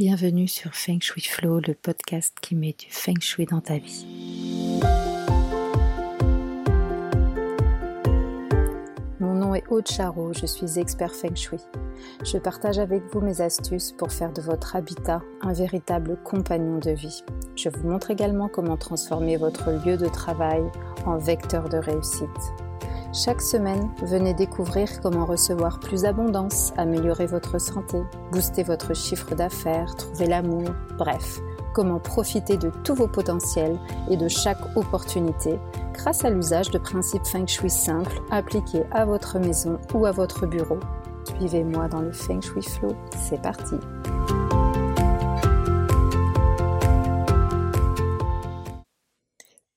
Bienvenue sur Feng Shui Flow, le podcast qui met du Feng Shui dans ta vie. Mon nom est Aude Charot, je suis expert Feng Shui. Je partage avec vous mes astuces pour faire de votre habitat un véritable compagnon de vie. Je vous montre également comment transformer votre lieu de travail en vecteur de réussite. Chaque semaine, venez découvrir comment recevoir plus d'abondance, améliorer votre santé, booster votre chiffre d'affaires, trouver l'amour, bref, comment profiter de tous vos potentiels et de chaque opportunité grâce à l'usage de principes feng shui simples appliqués à votre maison ou à votre bureau. Suivez-moi dans le feng shui flow, c'est parti.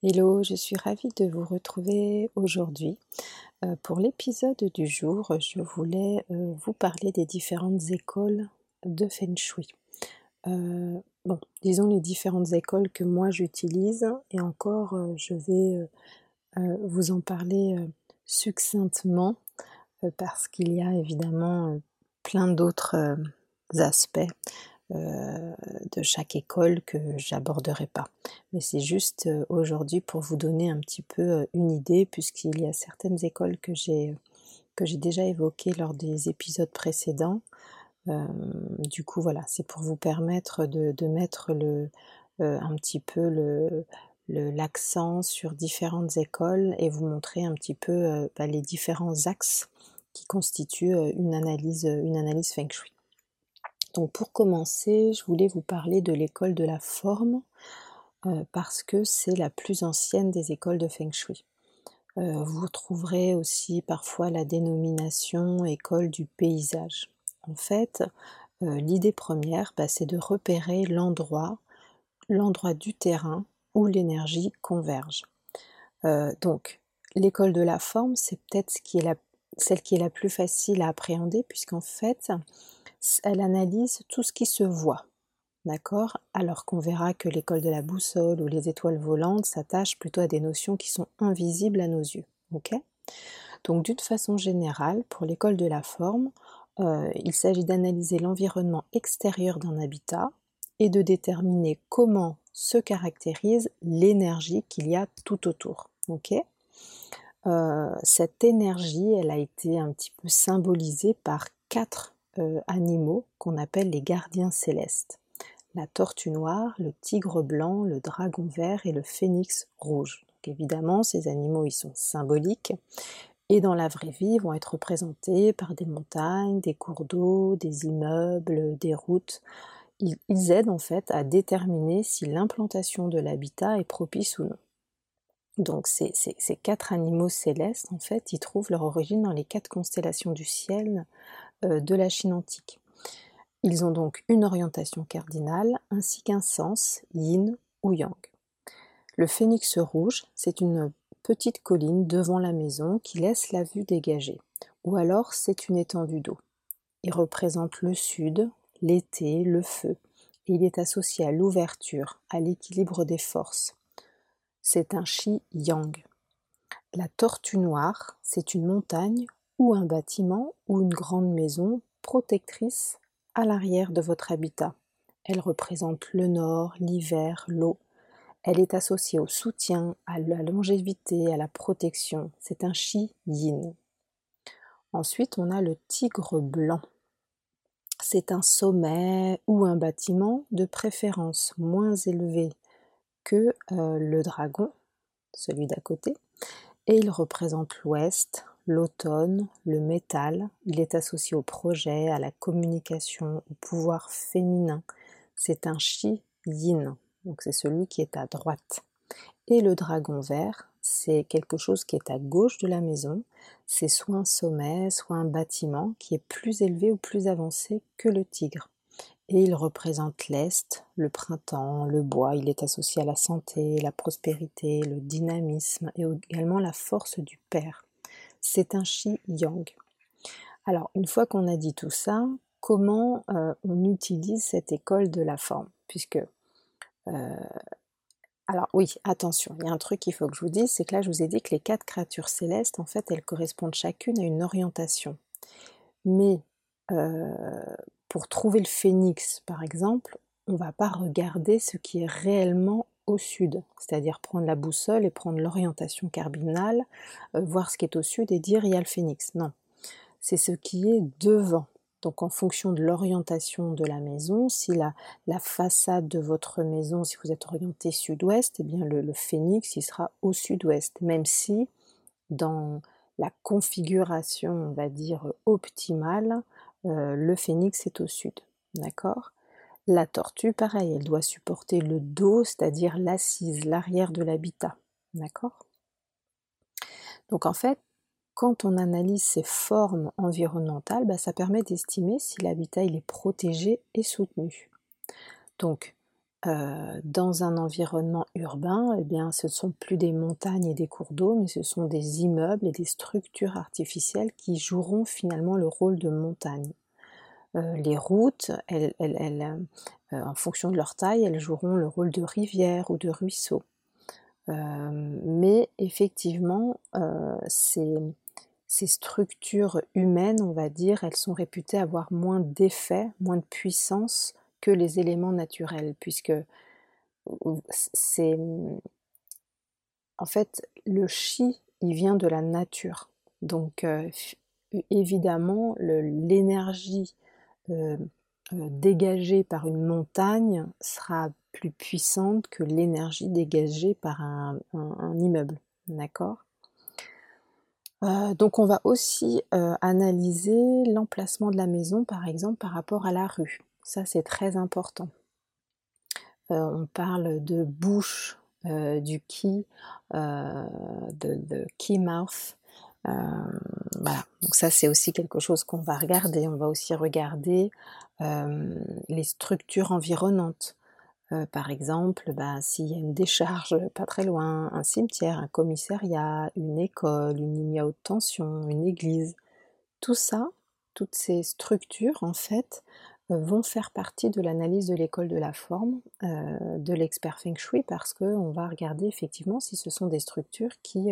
Hello, je suis ravie de vous retrouver aujourd'hui. Euh, pour l'épisode du jour, je voulais euh, vous parler des différentes écoles de Feng Shui. Euh, bon, disons les différentes écoles que moi j'utilise et encore je vais vous en parler succinctement parce qu'il y a évidemment plein d'autres aspects de chaque école que j'aborderai pas. Mais c'est juste euh, aujourd'hui pour vous donner un petit peu euh, une idée, puisqu'il y a certaines écoles que j'ai que j'ai déjà évoquées lors des épisodes précédents. du coup, voilà, c'est pour vous permettre de, mettre le, un petit peu le, l'accent sur différentes écoles et vous montrer un petit peu bah, les différents axes qui constituent une analyse, une analyse feng shui. Donc pour commencer, je voulais vous parler de l'école de la forme euh, parce que c'est la plus ancienne des écoles de Feng Shui. Euh, vous trouverez aussi parfois la dénomination école du paysage. En fait, euh, l'idée première, bah, c'est de repérer l'endroit, l'endroit du terrain où l'énergie converge. donc, l'école de la forme, c'est peut-être celle qui est la plus facile à appréhender, puisqu'en fait, elle analyse tout ce qui se voit. D'accord? Alors qu'on verra que l'école de la boussole ou les étoiles volantes s'attachent plutôt à des notions qui sont invisibles à nos yeux. Ok? Donc d'une façon générale, pour l'école de la forme, euh, il s'agit d'analyser l'environnement extérieur d'un habitat et de déterminer comment se caractérise l'énergie qu'il y a tout autour. Ok? Euh, cette énergie, elle a été un petit peu symbolisée par quatre euh, animaux qu'on appelle les gardiens célestes. La tortue noire, le tigre blanc, le dragon vert et le phénix rouge. évidemment, ces animaux, ils sont symboliques et dans la vraie vie, ils vont être représentés par des montagnes, des cours d'eau, des immeubles, des routes. Ils, aident en fait à déterminer si l'implantation de l'habitat est propice ou non. Donc ces, quatre animaux célestes, en fait, ils trouvent leur origine dans les quatre constellations du ciel de la Chine antique. Ils ont donc une orientation cardinale ainsi qu'un sens yin ou yang. Le phénix rouge, c'est une petite colline devant la maison qui laisse la vue dégagée, ou alors c'est une étendue d'eau. Il représente le sud, l'été, le feu, et il est associé à l'ouverture, à l'équilibre des forces. C'est un chi yang. La tortue noire, c'est une montagne ou un bâtiment ou une grande maison protectrice à l'arrière de votre habitat. Elle représente le nord, l'hiver, l'eau. Elle est associée au soutien, à la longévité, à la protection. C'est un chi yin. Ensuite, on a le tigre blanc. C'est un sommet ou un bâtiment de préférence moins élevé que euh, le dragon, celui d'à côté, et il représente l'ouest, l'automne, le métal, il est associé au projet, à la communication, au pouvoir féminin. C'est un chi yin, donc c'est celui qui est à droite. Et le dragon vert, c'est quelque chose qui est à gauche de la maison, c'est soit un sommet, soit un bâtiment qui est plus élevé ou plus avancé que le tigre. Et il représente l'Est, le printemps, le bois, il est associé à la santé, la prospérité, le dynamisme et également la force du père c'est un chi yang. Alors, une fois qu'on a dit tout ça, comment euh, on utilise cette école de la forme? Puisque, euh, alors oui, attention, il y a un truc qu'il faut que je vous dise, c'est que là, je vous ai dit que les quatre créatures célestes, en fait, elles correspondent chacune à une orientation. Mais euh, pour trouver le phénix, par exemple, on ne va pas regarder ce qui est réellement au sud, c'est-à-dire prendre la boussole et prendre l'orientation cardinale, euh, voir ce qui est au sud et dire il y a le phénix. Non, c'est ce qui est devant. Donc en fonction de l'orientation de la maison, si la, façade de votre maison, si vous êtes orienté sud-ouest, eh bien le, phénix il sera au sud-ouest, même si dans la configuration, on va dire, optimale, euh, le phénix est au sud. D'accord? La tortue, pareil, elle doit supporter le dos, c'est-à-dire l'assise, l'arrière de l'habitat. D'accord? Donc en fait, quand on analyse ces formes environnementales, bah, ça permet d'estimer si l'habitat est protégé et soutenu. Donc, euh, dans un environnement urbain, eh bien, ce ne sont plus des montagnes et des cours d'eau, mais ce sont des immeubles et des structures artificielles qui joueront finalement le rôle de montagne. Euh, les routes, elles, euh, en fonction de leur taille, elles joueront le rôle de rivière ou de ruisseau. mais effectivement, ces structures humaines, on va dire, elles sont réputées avoir moins d'effet, moins de puissance que les éléments naturels, puisque c'est en fait le chi, il vient de la nature. Donc euh, évidemment, l'énergie euh, euh, dégagée par une montagne sera plus puissante que l'énergie dégagée par un immeuble. D'accord? Euh, donc on va aussi analyser l'emplacement de la maison par exemple par rapport à la rue. Ça c'est très important. On parle de bouche du key, de, key mouth. Voilà, donc ça c'est aussi quelque chose qu'on va regarder. On va aussi regarder les structures environnantes. Euh, par exemple, bah, s'il y a une décharge pas très loin, un cimetière, un commissariat, une école, une ligne à haute tension, une église, tout ça, toutes ces structures en fait euh, vont faire partie de l'analyse de l'école de la forme euh, de l'expert Feng Shui parce qu'on va regarder effectivement si ce sont des structures qui,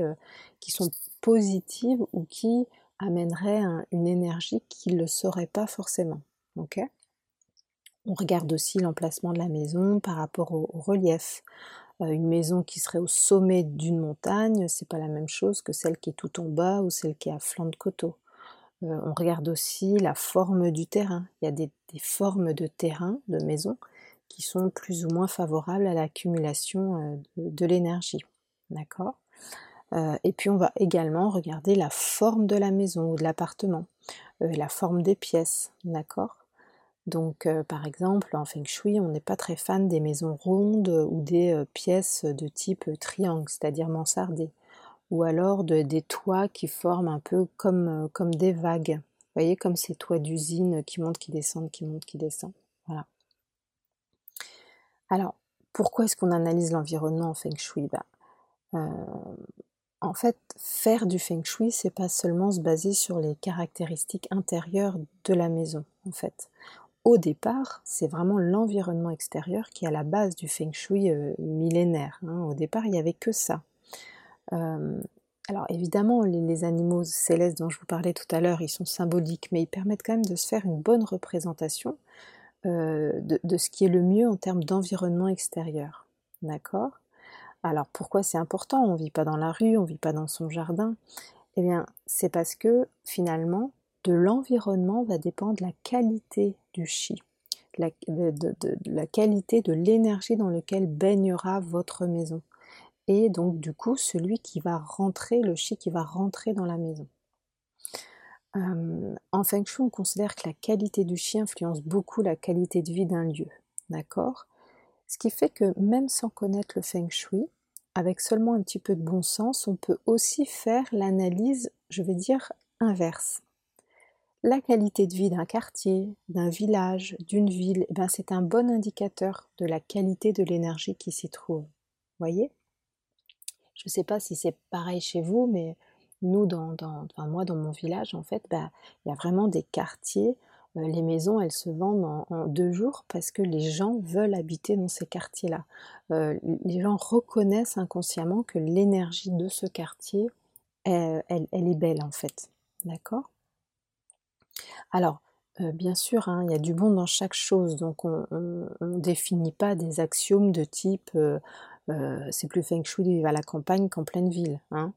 qui sont positives ou qui amèneraient une énergie qui ne le serait pas forcément. on regarde aussi l'emplacement de la maison par rapport au, relief. Euh, une maison qui serait au sommet d'une montagne, c'est pas la même chose que celle qui est tout en bas ou celle qui est à flanc de coteau. Euh, on regarde aussi la forme du terrain. Il y a des, formes de terrain, de maison, qui sont plus ou moins favorables à l'accumulation euh, de, l'énergie. D'accord? Et puis on va également regarder la forme de la maison ou de l'appartement, la forme des pièces. D'accord? Donc, euh, par exemple, en feng shui, on n'est pas très fan des maisons rondes ou des euh, pièces de type triangle, c'est-à-dire mansardées, ou alors des toits qui forment un peu comme, euh, comme des vagues. Vous voyez, comme ces toits d'usine qui montent, qui descendent, qui montent, qui descendent. Voilà. Alors, pourquoi est-ce qu'on analyse l'environnement en feng shui? Bah, En fait, faire du feng shui, c'est pas seulement se baser sur les caractéristiques intérieures de la maison. En fait, au départ, c'est vraiment l'environnement extérieur qui est à la base du feng shui euh, millénaire. Hein. Au départ, il n'y avait que ça. Euh, alors évidemment, les, animaux célestes dont je vous parlais tout à l'heure, ils sont symboliques, mais ils permettent quand même de se faire une bonne représentation euh, de, ce qui est le mieux en termes d'environnement extérieur. D'accord? Alors pourquoi c'est important? On ne vit pas dans la rue, on ne vit pas dans son jardin. Eh bien, c'est parce que finalement, de l'environnement va dépendre la qualité du chi, la, de, la qualité de l'énergie dans laquelle baignera votre maison. Et donc du coup, celui qui va rentrer, le chi qui va rentrer dans la maison. En Feng Shui, on considère que la qualité du chi influence beaucoup la qualité de vie d'un lieu. D'accord? Ce qui fait que même sans connaître le Feng Shui, avec seulement un petit peu de bon sens, on peut aussi faire l'analyse, je vais dire, inverse la qualité de vie d'un quartier, d'un village, d'une ville, eh ben c'est un bon indicateur de la qualité de l'énergie qui s'y trouve. Voyez? Je ne sais pas si c'est pareil chez vous, mais nous, dans, enfin moi, dans mon village, en fait, bah, il y a vraiment des quartiers. Euh, les maisons, elles se vendent en, deux jours parce que les gens veulent habiter dans ces quartiers-là. Euh, les gens reconnaissent inconsciemment que l'énergie de ce quartier, elle, elle est belle, en fait. D'accord? Alors, bien sûr, hein, il y a du bon dans chaque chose, donc on ne définit pas des axiomes de type c'est plus feng shui de vivre à la campagne qu'en pleine ville. Hein.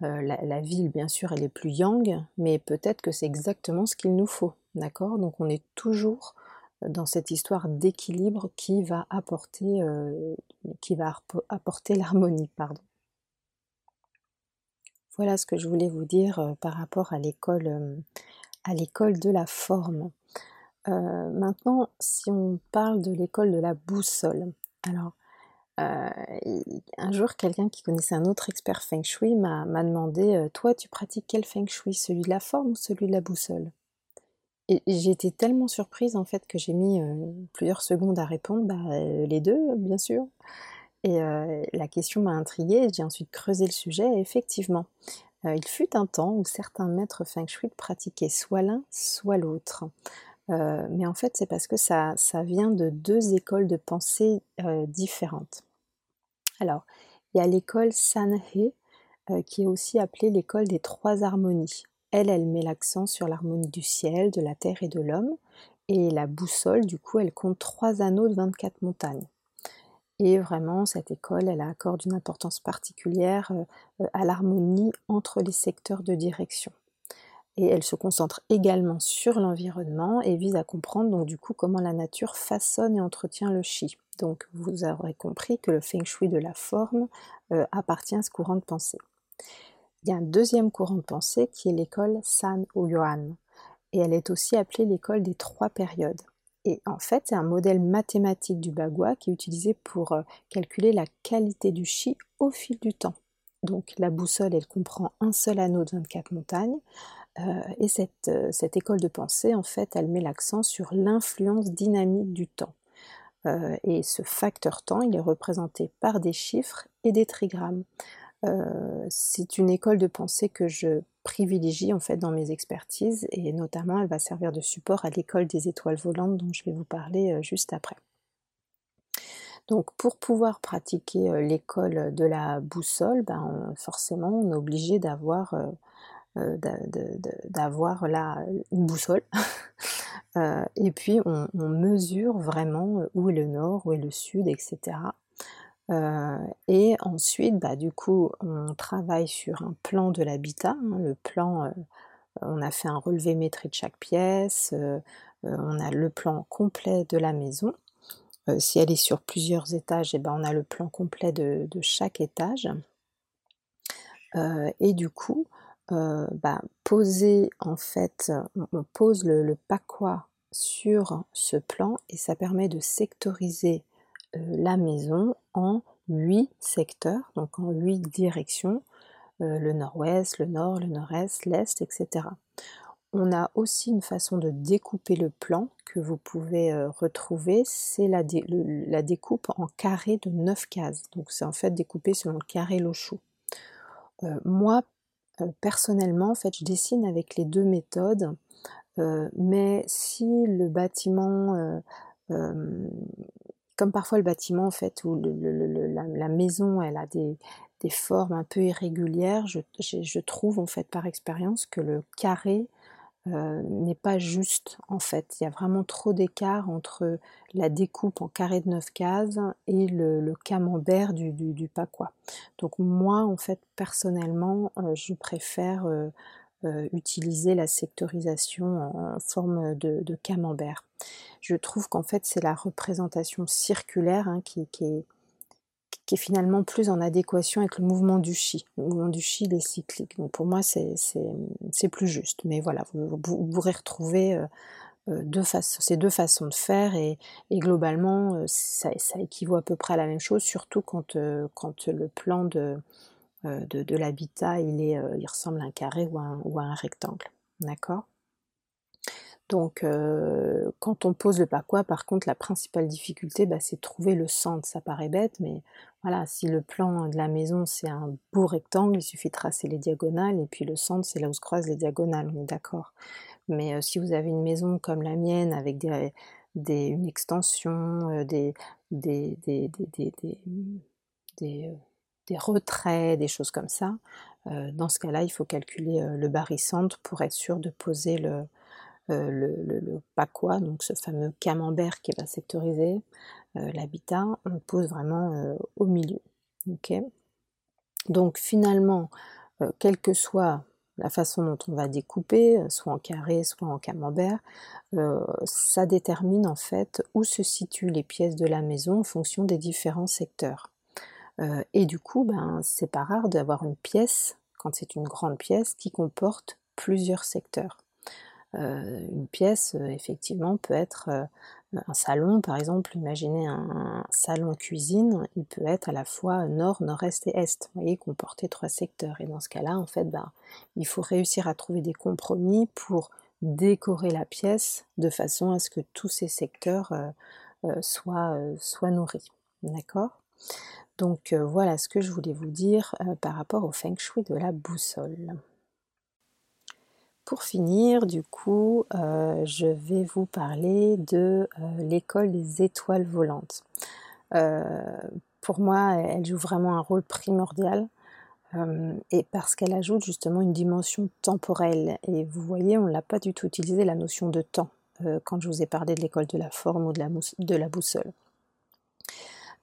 La, ville, bien sûr, elle est plus yang, mais peut-être que c'est exactement ce qu'il nous faut, d'accord? Donc on est toujours dans cette histoire d'équilibre qui va apporter, qui va apporter l'harmonie, pardon. Voilà ce que je voulais vous dire par rapport à l'école à l'école de la forme. Euh, maintenant, si on parle de l'école de la boussole, alors euh, un jour, quelqu'un qui connaissait un autre expert feng shui m'a demandé euh, Toi, tu pratiques quel feng shui Celui de la forme ou celui de la boussole? Et, j'ai été tellement surprise en fait que j'ai mis plusieurs secondes à répondre bah, Les deux, bien sûr. Et la question m'a intriguée, j'ai ensuite creusé le sujet et effectivement, euh, il fut un temps où certains maîtres feng shui pratiquaient soit l'un, soit l'autre. Euh, mais en fait, c'est parce que ça, vient de deux écoles de pensée euh, différentes. Alors, il y a l'école Sanhe, qui est aussi appelée l'école des trois harmonies. Elle, elle met l'accent sur l'harmonie du ciel, de la terre et de l'homme. Et la boussole, du coup, elle compte trois anneaux de 24 montagnes. Et vraiment, cette école, elle accorde une importance particulière euh, à l'harmonie entre les secteurs de direction. Et elle se concentre également sur l'environnement et vise à comprendre donc du coup comment la nature façonne et entretient le chi. Donc vous aurez compris que le feng shui de la forme euh, appartient à ce courant de pensée. Il y a un deuxième courant de pensée qui est l'école San Yuan et elle est aussi appelée l'école des trois périodes. Et en fait, c'est un modèle mathématique du bagua qui est utilisé pour euh, calculer la qualité du chi au fil du temps. Donc la boussole, elle comprend un seul anneau de 24 montagnes. Euh, et cette, euh, cette, école de pensée, en fait, elle met l'accent sur l'influence dynamique du temps. et ce facteur temps, il est représenté par des chiffres et des trigrammes. c'est une école de pensée que je privilégie en fait dans mes expertises et notamment elle va servir de support à l'école des étoiles volantes dont je vais vous parler euh, juste après. Donc pour pouvoir pratiquer euh, l'école de la boussole, ben, forcément on est obligé d'avoir euh, d'avoir une boussole et puis on, mesure vraiment où est le nord, où est le sud, etc. Euh, et ensuite, bah, du coup, on travaille sur un plan de l'habitat. Hein. le plan, euh, on a fait un relevé métrique de chaque pièce, euh, on a le plan complet de la maison. si elle est sur plusieurs étages, et eh ben, on a le plan complet de, chaque étage. et du coup, bah, poser en fait, on pose le, le sur ce plan et ça permet de sectoriser euh, la maison en huit secteurs, donc en huit directions, euh, le nord-ouest, le nord, le nord-est, l'est, etc. On a aussi une façon de découper le plan que vous pouvez euh, retrouver, c'est la, découpe en carré de 9 cases. Donc c'est en fait découpé selon le carré Lochou. moi, personnellement, en fait, je dessine avec les deux méthodes, mais si le bâtiment comme parfois le bâtiment en fait où la, maison elle a des, formes un peu irrégulières, je, trouve en fait par expérience que le carré euh, n'est pas juste en fait. Il y a vraiment trop d'écart entre la découpe en carré de 9 cases et le, camembert du, du, Donc moi en fait personnellement euh, je préfère euh, euh, utiliser la sectorisation en forme de, camembert. Je trouve qu'en fait c'est la représentation circulaire hein, qui, est, qui, est, finalement plus en adéquation avec le mouvement du chi. Le mouvement du chi il est cyclique, donc pour moi c'est plus juste. Mais voilà, vous, pourrez retrouver euh, euh, ces deux façons de faire et, globalement ça, équivaut à peu près à la même chose, surtout quand, le plan de euh, l'habitat, euh, il ressemble à un carré ou à un, rectangle. D'accord? Donc, euh, quand on pose le quoi par contre, la principale difficulté, bah, c'est trouver le centre. Ça paraît bête, mais voilà, si le plan de la maison c'est un beau rectangle, il suffit de tracer les diagonales, et puis le centre, c'est là où se croisent les diagonales, on est d'accord. Mais si vous avez une maison comme la mienne, avec des, une extension, des, des, des, retraits, des choses comme ça. Euh, dans ce cas-là, il faut calculer euh, le barycentre pour être sûr de poser le, le, le, le donc ce fameux camembert qui va sectoriser l'habitat, on pose vraiment au milieu. donc finalement, quelle que soit la façon dont on va découper, soit en carré, soit en camembert, ça détermine en fait où se situent les pièces de la maison en fonction des différents secteurs. et du coup, ben, c'est pas rare d'avoir une pièce, quand c'est une grande pièce, qui comporte plusieurs secteurs. Une pièce, effectivement, peut être un salon, par exemple, imaginez un, salon cuisine, il peut être à la fois nord, nord-est et est, vous voyez, comporter trois secteurs. Et dans ce cas-là, en fait, bah, il faut réussir à trouver des compromis pour décorer la pièce de façon à ce que tous ces secteurs euh, euh, soient, euh, soient, nourris. D'accord? Donc voilà ce que je voulais vous dire par rapport au feng shui de la boussole. Pour finir, du coup, euh, je vais vous parler de euh, l'école des étoiles volantes. Euh, pour moi, elle joue vraiment un rôle primordial et parce qu'elle ajoute justement une dimension temporelle. Et vous voyez, on ne l'a pas du tout utilisé la notion de temps quand je vous ai parlé de l'école de la forme ou de la, de la boussole.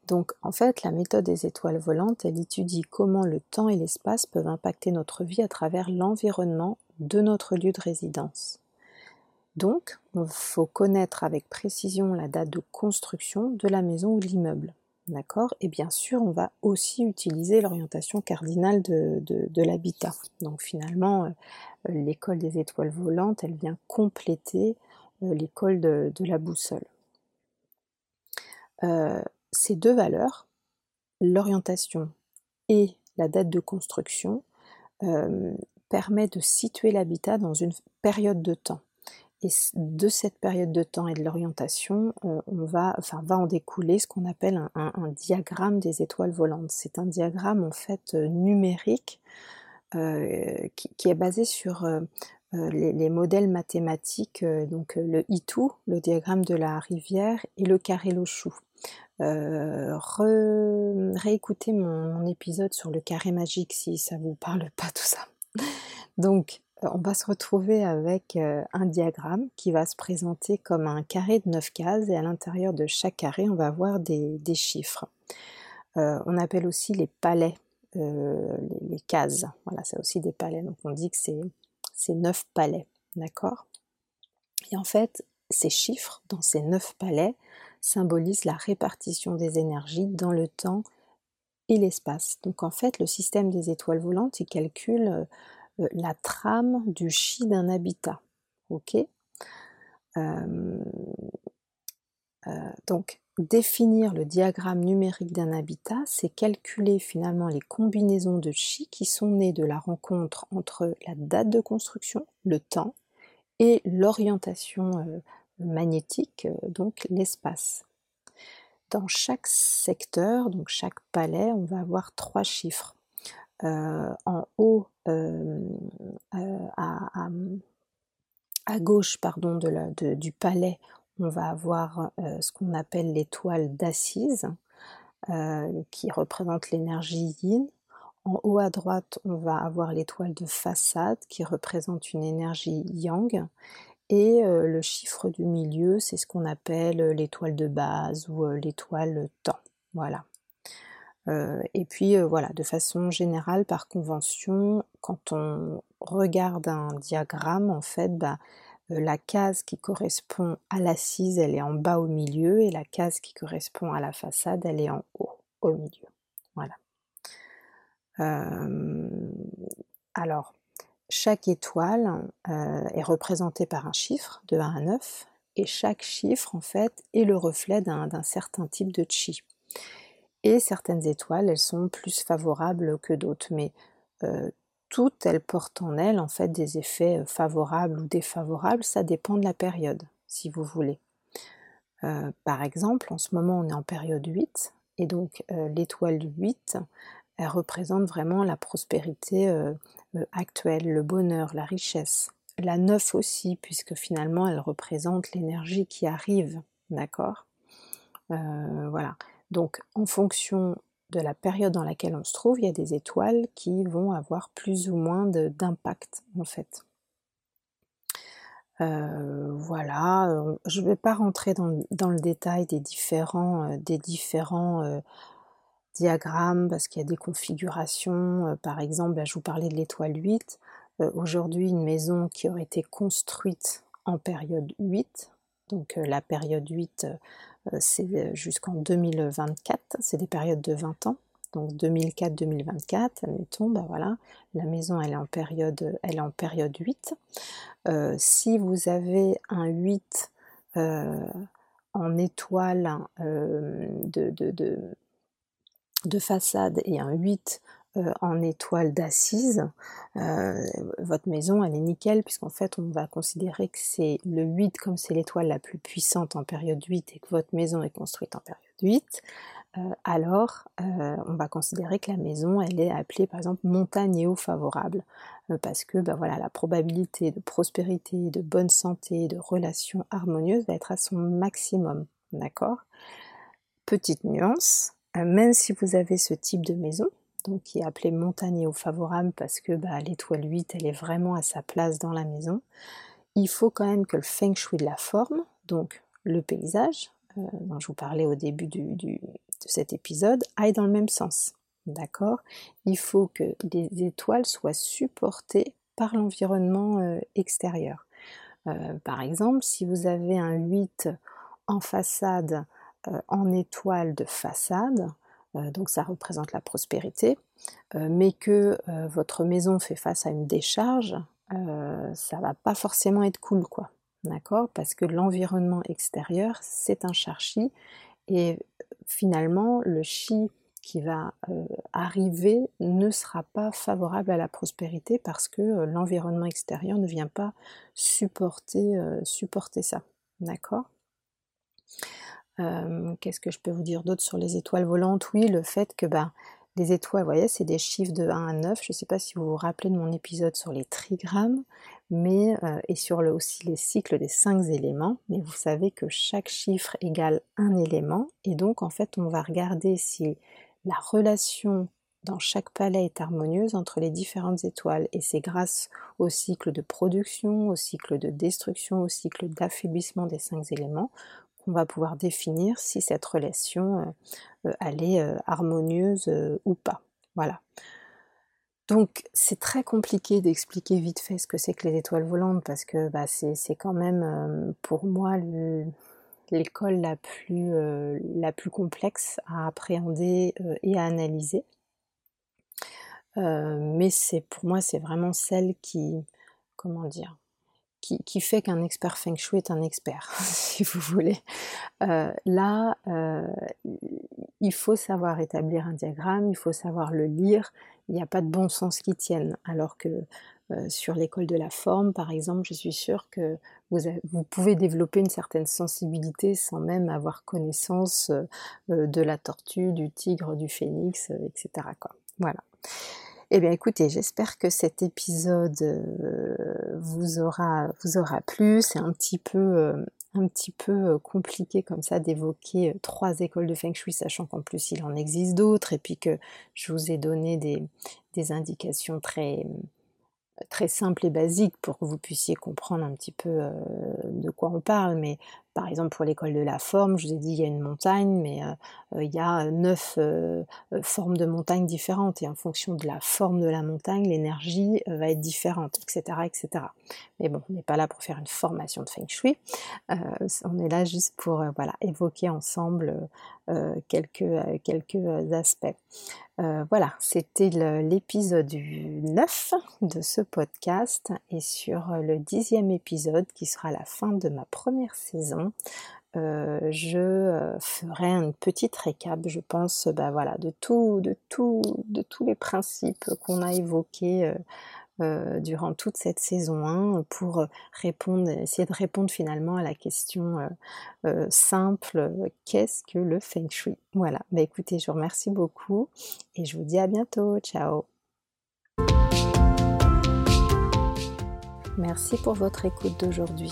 Donc en fait, la méthode des étoiles volantes, elle étudie comment le temps et l'espace peuvent impacter notre vie à travers l'environnement de notre lieu de résidence. Donc, il faut connaître avec précision la date de construction de la maison ou de l'immeuble. D'accord? Et bien sûr, on va aussi utiliser l'orientation cardinale de, l'habitat. Donc finalement, euh, l'école des étoiles volantes, elle vient compléter euh, l'école de, la boussole. Euh, ces deux valeurs, l'orientation et la date de construction, permet de situer l'habitat dans une période de temps. Et de cette période de temps et de l'orientation, euh, on va, enfin, va en découler ce qu'on appelle un, diagramme des étoiles volantes. C'est un diagramme en fait euh, numérique euh, qui, est basé sur les, modèles mathématiques, donc le I2, le diagramme de la rivière, et le carré Lochou. réécoutez mon, mon, épisode sur le carré magique si ça vous parle pas tout ça. Donc, euh, on va se retrouver avec euh, un diagramme qui va se présenter comme un carré de 9 cases et à l'intérieur de chaque carré, on va avoir des, chiffres. Euh, on appelle aussi les palais, les, cases. Voilà, c'est aussi des palais. Donc on dit que c'est 9 palais. D'accord? Et en fait, ces chiffres, dans ces 9 palais, symbolisent la répartition des énergies dans le temps l'espace. Donc en fait, le système des étoiles volantes, il calcule euh, la trame du chi d'un habitat. Ok? Euh, euh, Donc, définir le diagramme numérique d'un habitat, c'est calculer finalement les combinaisons de chi qui sont nées de la rencontre entre la date de construction, le temps, et l'orientation magnétique, donc l'espace. Dans chaque secteur, donc chaque palais, on va avoir trois chiffres. en haut, euh, euh, à, gauche pardon, de du palais, on va avoir euh, ce qu'on appelle l'étoile d'assise, qui représente l'énergie yin. En haut à droite, on va avoir l'étoile de façade qui représente une énergie yang. Et le chiffre du milieu, c'est ce qu'on appelle l'étoile de base ou l'étoile temps. Voilà. Euh, et puis euh, voilà, de façon générale, par convention, quand on regarde un diagramme, en fait, bah, euh, la case qui correspond à l'assise, elle est en bas au milieu, et la case qui correspond à la façade, elle est en haut au milieu. Voilà. alors, chaque étoile est représentée par un chiffre de 1 à 9, et chaque chiffre, en fait, est le reflet d'un certain type de chi. Et certaines étoiles, elles sont plus favorables que d'autres, mais euh, toutes, elles portent en elles en fait des effets euh, favorables ou défavorables, ça dépend de la période, si vous voulez. Euh, par exemple, en ce moment, on est en période 8, et donc l'étoile 8, elle représente vraiment la prospérité actuelle, le bonheur, la richesse. La 9 aussi, puisque finalement, elle représente l'énergie qui arrive, d'accord? Voilà. Donc en fonction de la période dans laquelle on se trouve, il y a des étoiles qui vont avoir plus ou moins d'impact en fait. voilà, je ne vais pas rentrer dans, le détail des différents, des différents diagrammes parce qu'il y a des configurations. par exemple, bah, je vous parlais de l'étoile 8. Aujourd'hui, une maison qui aurait été construite en période 8, donc la période 8, c'est jusqu'en 2024, c'est des périodes de 20 ans donc 2004-2024, admettons, ben voilà, la maison elle est en période, elle est en période 8. Euh, si vous avez un 8 euh, en étoile euh, de, façade et un 8 en étoile d'assise, votre maison elle est nickel puisqu'en fait on va considérer que c'est le 8 comme c'est l'étoile la plus puissante en période 8 et que votre maison est construite en période 8, euh, alors euh, on va considérer que la maison elle est appelée par exemple montagne eau favorable euh, parce que ben voilà la probabilité de prospérité, de bonne santé, de relations harmonieuses va être à son maximum, d'accord? Petite nuance, même si vous avez ce type de maison, donc qui est appelée montagne eau favorable parce que bah, l'étoile 8 elle est vraiment à sa place dans la maison, il faut quand même que le feng shui de la forme, donc le paysage, dont je vous parlais au début de cet épisode aille dans le même sens. D'accord? Il faut que les étoiles soient supportées par l'environnement euh, extérieur. Euh, par exemple, si vous avez un 8 en façade, euh, en étoile de façade, donc ça représente la prospérité, mais que votre maison fait face à une décharge, ça va pas forcément être cool, quoi. D'accord? Parce que l'environnement extérieur, c'est un charchi et finalement, le chi qui va euh, arriver ne sera pas favorable à la prospérité parce que euh, l'environnement extérieur ne vient pas supporter, euh, supporter ça. D'accord? Qu'est-ce que je peux vous dire d'autre sur les étoiles volantes? Oui, le fait que bah, les étoiles, vous voyez, c'est des chiffres de 1 à 9. Je ne sais pas si vous vous rappelez de mon épisode sur les trigrammes, mais, euh, et sur le, aussi les cycles des 5 éléments. Mais vous savez que chaque chiffre égale un élément. Et donc, en fait, on va regarder si la relation dans chaque palais est harmonieuse entre les différentes étoiles. Et c'est grâce au cycle de production, au cycle de destruction, au cycle d'affaiblissement des 5 éléments qu'on va pouvoir définir si cette relation euh, euh, elle est euh, harmonieuse ou pas. Voilà. Donc c'est très compliqué d'expliquer vite fait ce que c'est que les étoiles volantes parce que bah, c'est quand même pour moi l'école la, plus, la plus complexe à appréhender et à analyser. mais c'est pour moi c'est vraiment celle qui comment dire qui, fait qu'un expert feng shui est un expert, si vous voulez. Euh, là, euh, il faut savoir établir un diagramme, il faut savoir le lire, il n'y a pas de bon sens qui tienne, alors que euh, sur l'école de la forme, par exemple, je suis sûre que vous, vous, pouvez développer une certaine sensibilité sans même avoir connaissance de la tortue, du tigre, du phénix, etc. Quoi. Voilà. Eh bien écoutez, j'espère que cet épisode euh, vous, aura, vous plu. C'est un petit peu, euh, euh, compliqué comme ça d'évoquer trois écoles de Feng Shui, sachant qu'en plus il en existe d'autres, et puis que je vous ai donné des, indications très, très simples et basiques pour que vous puissiez comprendre un petit peu de quoi on parle. Par exemple, pour l'école de la forme, je vous ai dit, il y a une montagne, mais euh, euh, il y a neuf euh, formes de montagne différentes, et en fonction de la forme de la montagne, l'énergie va être différente, etc., etc. Mais bon, on n'est pas là pour faire une formation de Feng Shui, on est là juste pour voilà, évoquer ensemble quelques, quelques aspects. voilà, c'était l'épisode 9 de ce podcast, et sur le dixième épisode, qui sera la fin de ma première saison, euh, je euh, ferai une petite récap, je pense, bah, voilà, de tout, de tout, de tous les principes qu'on a évoqués euh, durant toute cette saison 1 pour répondre, essayer de répondre finalement à la question simple qu'est-ce que le Feng Shui? Voilà, bah écoutez, je vous remercie beaucoup et je vous dis à bientôt. Ciao Merci pour votre écoute d'aujourd'hui.